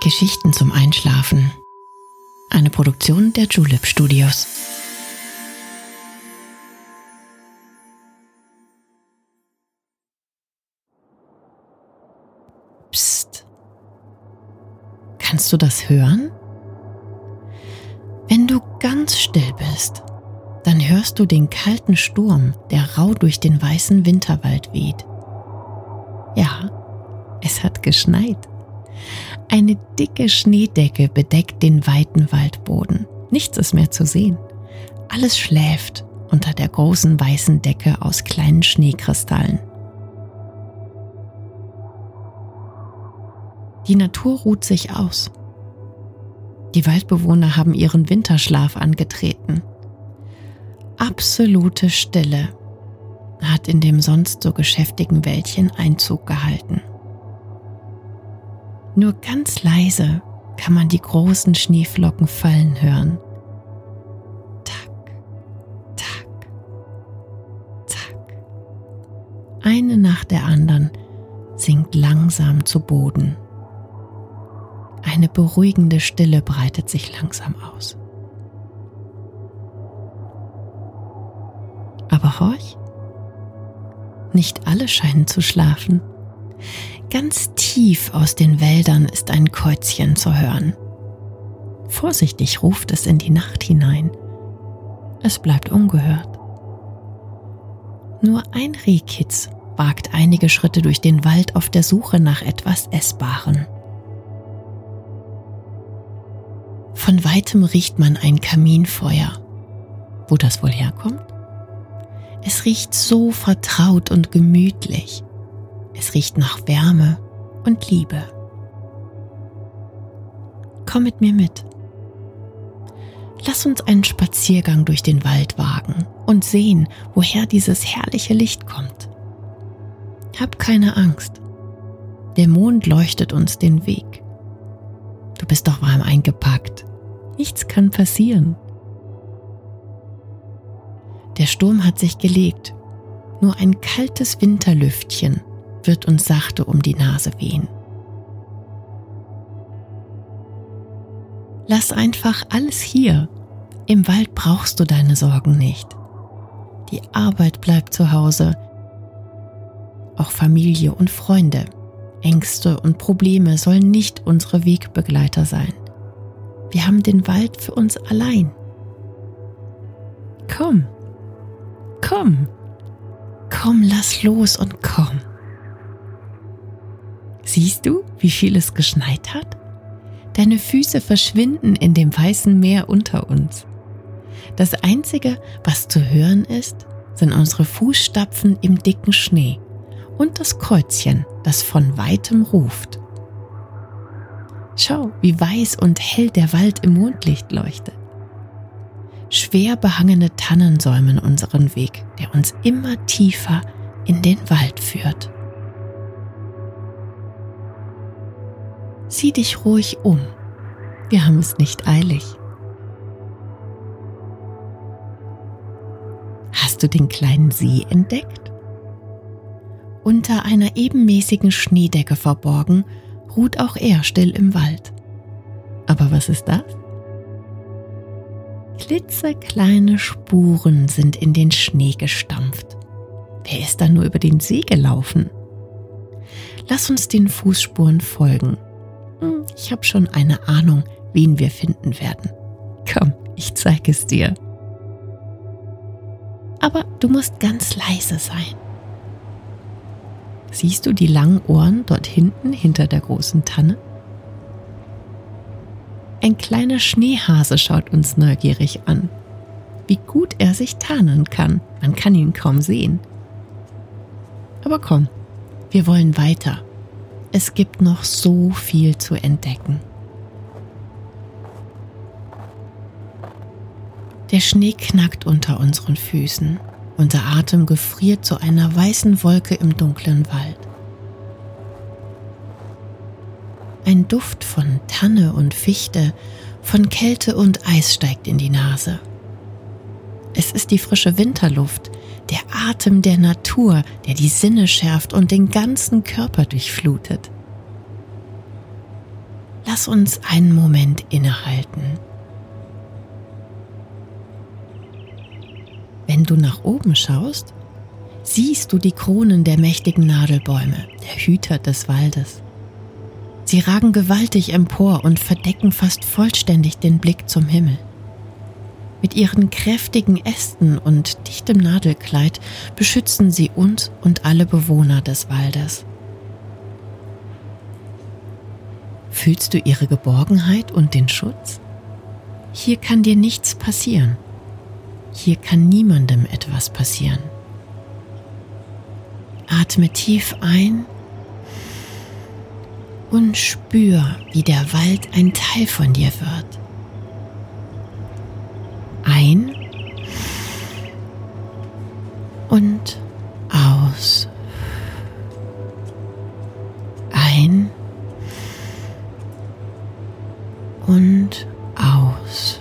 Geschichten zum Einschlafen. Eine Produktion der Julep Studios. Psst. Kannst du das hören? Wenn du ganz still bist, dann hörst du den kalten Sturm, der rau durch den weißen Winterwald weht. Ja, es hat geschneit. Eine dicke Schneedecke bedeckt den weiten Waldboden. Nichts ist mehr zu sehen. Alles schläft unter der großen weißen Decke aus kleinen Schneekristallen. Die Natur ruht sich aus. Die Waldbewohner haben ihren Winterschlaf angetreten. Absolute Stille hat in dem sonst so geschäftigen Wäldchen Einzug gehalten. Nur ganz leise kann man die großen Schneeflocken fallen hören. Tack, tack, tack. Eine nach der anderen sinkt langsam zu Boden. Eine beruhigende Stille breitet sich langsam aus. Aber horch, nicht alle scheinen zu schlafen. Ganz tief aus den Wäldern ist ein Käuzchen zu hören. Vorsichtig ruft es in die Nacht hinein. Es bleibt ungehört. Nur ein Rehkitz wagt einige Schritte durch den Wald auf der Suche nach etwas Essbaren. Von weitem riecht man ein Kaminfeuer. Wo das wohl herkommt? Es riecht so vertraut und gemütlich. Es riecht nach Wärme und Liebe. Komm mit mir mit. Lass uns einen Spaziergang durch den Wald wagen und sehen, woher dieses herrliche Licht kommt. Hab keine Angst. Der Mond leuchtet uns den Weg. Du bist doch warm eingepackt. Nichts kann passieren. Der Sturm hat sich gelegt. Nur ein kaltes Winterlüftchen wird uns sachte um die Nase wehen. Lass einfach alles hier. Im Wald brauchst du deine Sorgen nicht. Die Arbeit bleibt zu Hause. Auch Familie und Freunde, Ängste und Probleme sollen nicht unsere Wegbegleiter sein. Wir haben den Wald für uns allein. Komm, komm, komm, lass los und komm. Siehst du, wie viel es geschneit hat? Deine Füße verschwinden in dem weißen Meer unter uns. Das Einzige, was zu hören ist, sind unsere Fußstapfen im dicken Schnee und das Kreuzchen, das von weitem ruft. Schau, wie weiß und hell der Wald im Mondlicht leuchtet. Schwer behangene Tannen säumen unseren Weg, der uns immer tiefer in den Wald führt. Sieh dich ruhig um. Wir haben es nicht eilig. Hast du den kleinen See entdeckt? Unter einer ebenmäßigen Schneedecke verborgen, ruht auch er still im Wald. Aber was ist das? Klitzekleine Spuren sind in den Schnee gestampft. Wer ist da nur über den See gelaufen? Lass uns den Fußspuren folgen ich habe schon eine Ahnung, wen wir finden werden. Komm, ich zeige es dir. Aber du musst ganz leise sein. Siehst du die langen Ohren dort hinten hinter der großen Tanne? Ein kleiner Schneehase schaut uns neugierig an. Wie gut er sich tarnen kann, man kann ihn kaum sehen. Aber komm, wir wollen weiter. Es gibt noch so viel zu entdecken. Der Schnee knackt unter unseren Füßen. Unser Atem gefriert zu einer weißen Wolke im dunklen Wald. Ein Duft von Tanne und Fichte, von Kälte und Eis steigt in die Nase. Es ist die frische Winterluft, der Atem der Natur, der die Sinne schärft und den ganzen Körper durchflutet. Lass uns einen Moment innehalten. Wenn du nach oben schaust, siehst du die Kronen der mächtigen Nadelbäume, der Hüter des Waldes. Sie ragen gewaltig empor und verdecken fast vollständig den Blick zum Himmel. Mit ihren kräftigen Ästen und dichtem Nadelkleid beschützen sie uns und alle Bewohner des Waldes. Fühlst du ihre Geborgenheit und den Schutz? Hier kann dir nichts passieren. Hier kann niemandem etwas passieren. Atme tief ein und spür, wie der Wald ein Teil von dir wird. Ein und aus. Ein und aus.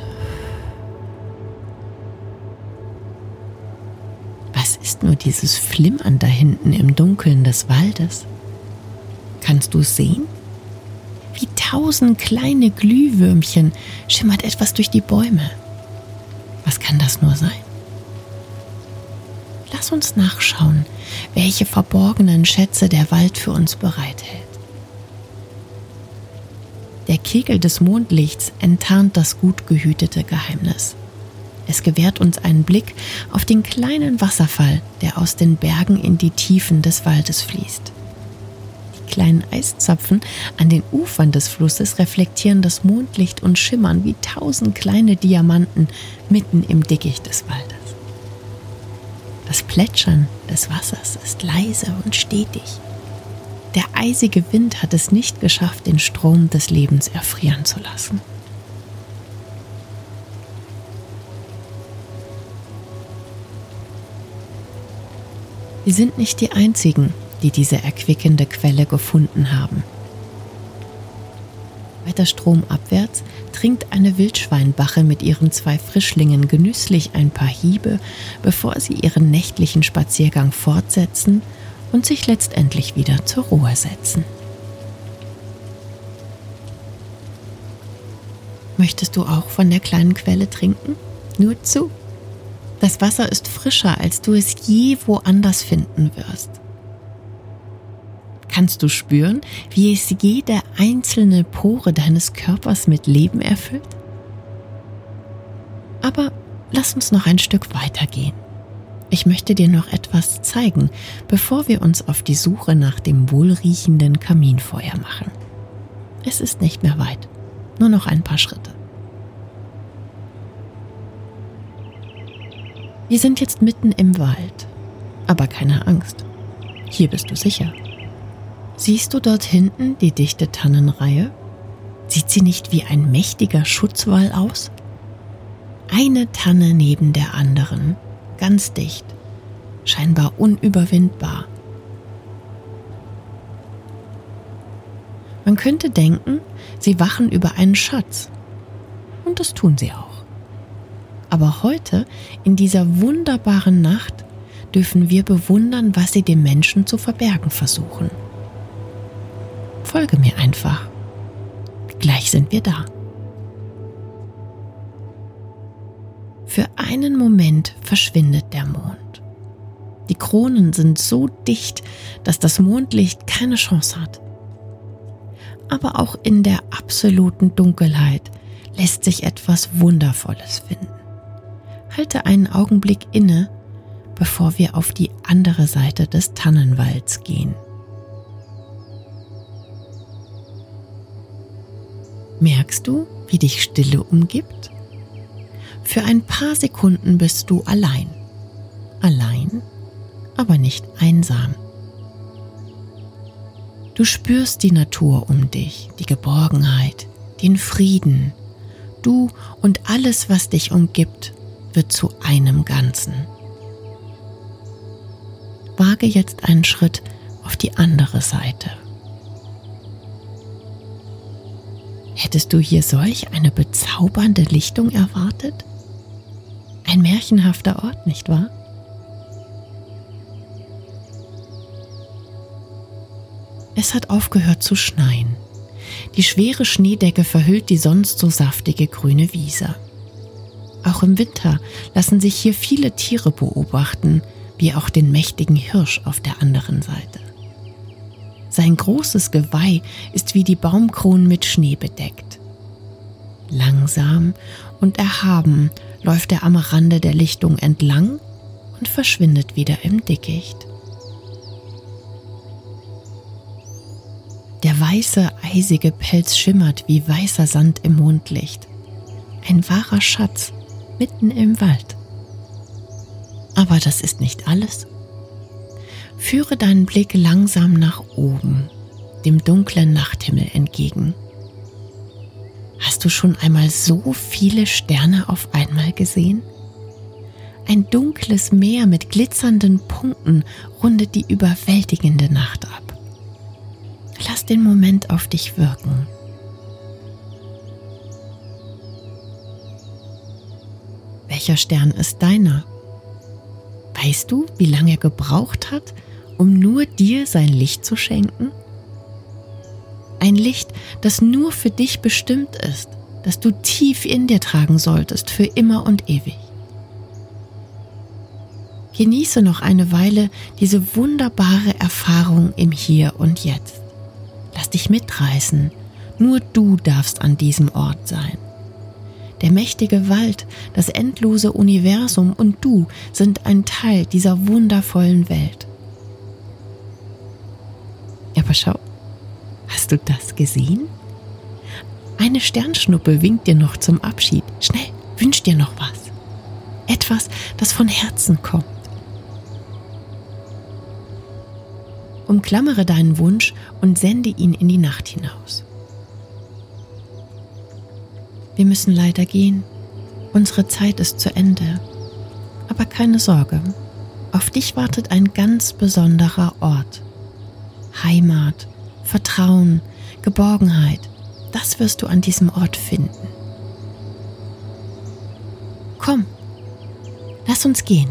Was ist nur dieses Flimmern da hinten im Dunkeln des Waldes? Kannst du es sehen? Wie tausend kleine Glühwürmchen schimmert etwas durch die Bäume. Kann das nur sein? Lass uns nachschauen, welche verborgenen Schätze der Wald für uns bereithält. Der Kegel des Mondlichts enttarnt das gut gehütete Geheimnis. Es gewährt uns einen Blick auf den kleinen Wasserfall, der aus den Bergen in die Tiefen des Waldes fließt. Kleinen Eiszapfen an den Ufern des Flusses reflektieren das Mondlicht und schimmern wie tausend kleine Diamanten mitten im Dickicht des Waldes. Das Plätschern des Wassers ist leise und stetig. Der eisige Wind hat es nicht geschafft, den Strom des Lebens erfrieren zu lassen. Wir sind nicht die Einzigen, die diese erquickende Quelle gefunden haben. Weiter stromabwärts trinkt eine Wildschweinbache mit ihren zwei Frischlingen genüsslich ein paar Hiebe, bevor sie ihren nächtlichen Spaziergang fortsetzen und sich letztendlich wieder zur Ruhe setzen. Möchtest du auch von der kleinen Quelle trinken? Nur zu. Das Wasser ist frischer, als du es je woanders finden wirst. Kannst du spüren, wie es jede einzelne Pore deines Körpers mit Leben erfüllt? Aber lass uns noch ein Stück weitergehen. Ich möchte dir noch etwas zeigen, bevor wir uns auf die Suche nach dem wohlriechenden Kaminfeuer machen. Es ist nicht mehr weit, nur noch ein paar Schritte. Wir sind jetzt mitten im Wald. Aber keine Angst. Hier bist du sicher. Siehst du dort hinten die dichte Tannenreihe? Sieht sie nicht wie ein mächtiger Schutzwall aus? Eine Tanne neben der anderen, ganz dicht, scheinbar unüberwindbar. Man könnte denken, sie wachen über einen Schatz. Und das tun sie auch. Aber heute, in dieser wunderbaren Nacht, dürfen wir bewundern, was sie dem Menschen zu verbergen versuchen. Folge mir einfach. Gleich sind wir da. Für einen Moment verschwindet der Mond. Die Kronen sind so dicht, dass das Mondlicht keine Chance hat. Aber auch in der absoluten Dunkelheit lässt sich etwas Wundervolles finden halte einen Augenblick inne, bevor wir auf die andere Seite des Tannenwalds gehen. Merkst du, wie dich Stille umgibt? Für ein paar Sekunden bist du allein. Allein, aber nicht einsam. Du spürst die Natur um dich, die Geborgenheit, den Frieden. Du und alles, was dich umgibt, wird zu einem Ganzen. Wage jetzt einen Schritt auf die andere Seite. Hättest du hier solch eine bezaubernde Lichtung erwartet? Ein märchenhafter Ort, nicht wahr? Es hat aufgehört zu schneien. Die schwere Schneedecke verhüllt die sonst so saftige grüne Wiese. Auch im Winter lassen sich hier viele Tiere beobachten, wie auch den mächtigen Hirsch auf der anderen Seite. Sein großes Geweih ist wie die Baumkronen mit Schnee bedeckt. Langsam und erhaben läuft er am Rande der Lichtung entlang und verschwindet wieder im Dickicht. Der weiße, eisige Pelz schimmert wie weißer Sand im Mondlicht. Ein wahrer Schatz mitten im Wald. Aber das ist nicht alles. Führe deinen Blick langsam nach oben, dem dunklen Nachthimmel entgegen. Hast du schon einmal so viele Sterne auf einmal gesehen? Ein dunkles Meer mit glitzernden Punkten rundet die überwältigende Nacht ab. Lass den Moment auf dich wirken. Welcher Stern ist deiner? Weißt du, wie lange er gebraucht hat, um nur dir sein Licht zu schenken? Ein Licht, das nur für dich bestimmt ist, das du tief in dir tragen solltest, für immer und ewig. Genieße noch eine Weile diese wunderbare Erfahrung im Hier und Jetzt. Lass dich mitreißen, nur du darfst an diesem Ort sein. Der mächtige Wald, das endlose Universum und du sind ein Teil dieser wundervollen Welt. Aber schau, hast du das gesehen? Eine Sternschnuppe winkt dir noch zum Abschied. Schnell, wünsch dir noch was. Etwas, das von Herzen kommt. Umklammere deinen Wunsch und sende ihn in die Nacht hinaus. Wir müssen leider gehen. Unsere Zeit ist zu Ende. Aber keine Sorge, auf dich wartet ein ganz besonderer Ort. Heimat, Vertrauen, Geborgenheit, das wirst du an diesem Ort finden. Komm, lass uns gehen.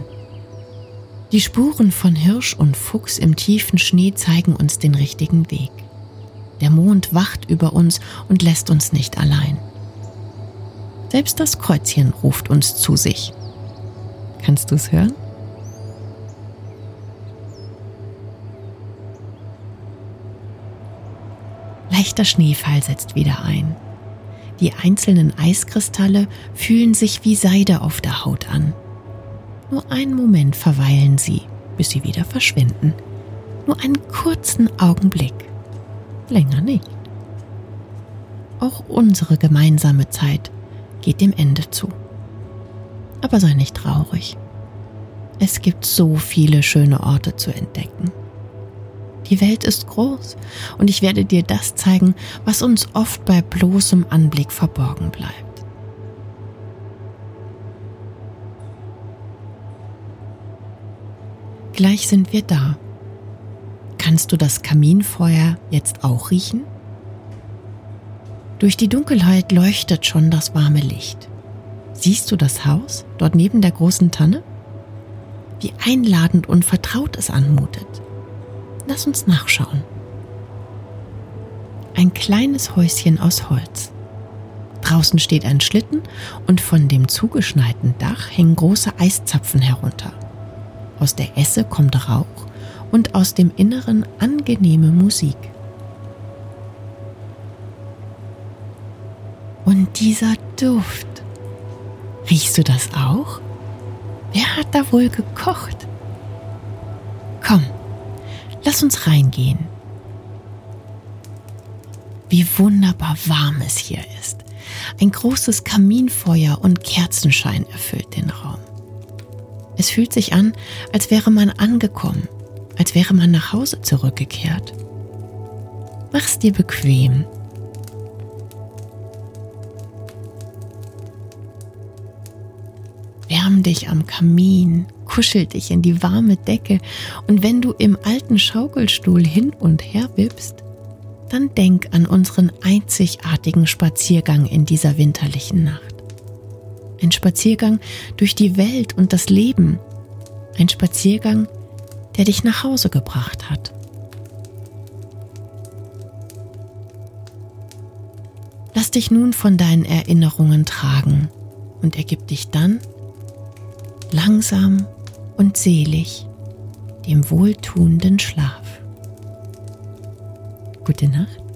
Die Spuren von Hirsch und Fuchs im tiefen Schnee zeigen uns den richtigen Weg. Der Mond wacht über uns und lässt uns nicht allein. Selbst das Kreuzchen ruft uns zu sich. Kannst du es hören? Leichter Schneefall setzt wieder ein. Die einzelnen Eiskristalle fühlen sich wie Seide auf der Haut an. Nur einen Moment verweilen sie, bis sie wieder verschwinden. Nur einen kurzen Augenblick. Länger nicht. Auch unsere gemeinsame Zeit geht dem Ende zu. Aber sei nicht traurig. Es gibt so viele schöne Orte zu entdecken. Die Welt ist groß und ich werde dir das zeigen, was uns oft bei bloßem Anblick verborgen bleibt. Gleich sind wir da. Kannst du das Kaminfeuer jetzt auch riechen? Durch die Dunkelheit leuchtet schon das warme Licht. Siehst du das Haus dort neben der großen Tanne? Wie einladend und vertraut es anmutet. Lass uns nachschauen. Ein kleines Häuschen aus Holz. Draußen steht ein Schlitten und von dem zugeschneiten Dach hängen große Eiszapfen herunter. Aus der Esse kommt Rauch und aus dem Inneren angenehme Musik. Und dieser Duft. Riechst du das auch? Wer hat da wohl gekocht? Komm, lass uns reingehen. Wie wunderbar warm es hier ist. Ein großes Kaminfeuer und Kerzenschein erfüllt den Raum. Es fühlt sich an, als wäre man angekommen, als wäre man nach Hause zurückgekehrt. Mach's dir bequem Dich am Kamin, kuschel dich in die warme Decke und wenn du im alten Schaukelstuhl hin und her wippst, dann denk an unseren einzigartigen Spaziergang in dieser winterlichen Nacht. Ein Spaziergang durch die Welt und das Leben. Ein Spaziergang, der dich nach Hause gebracht hat. Lass dich nun von deinen Erinnerungen tragen und ergib dich dann langsam und selig dem wohltuenden Schlaf. Gute Nacht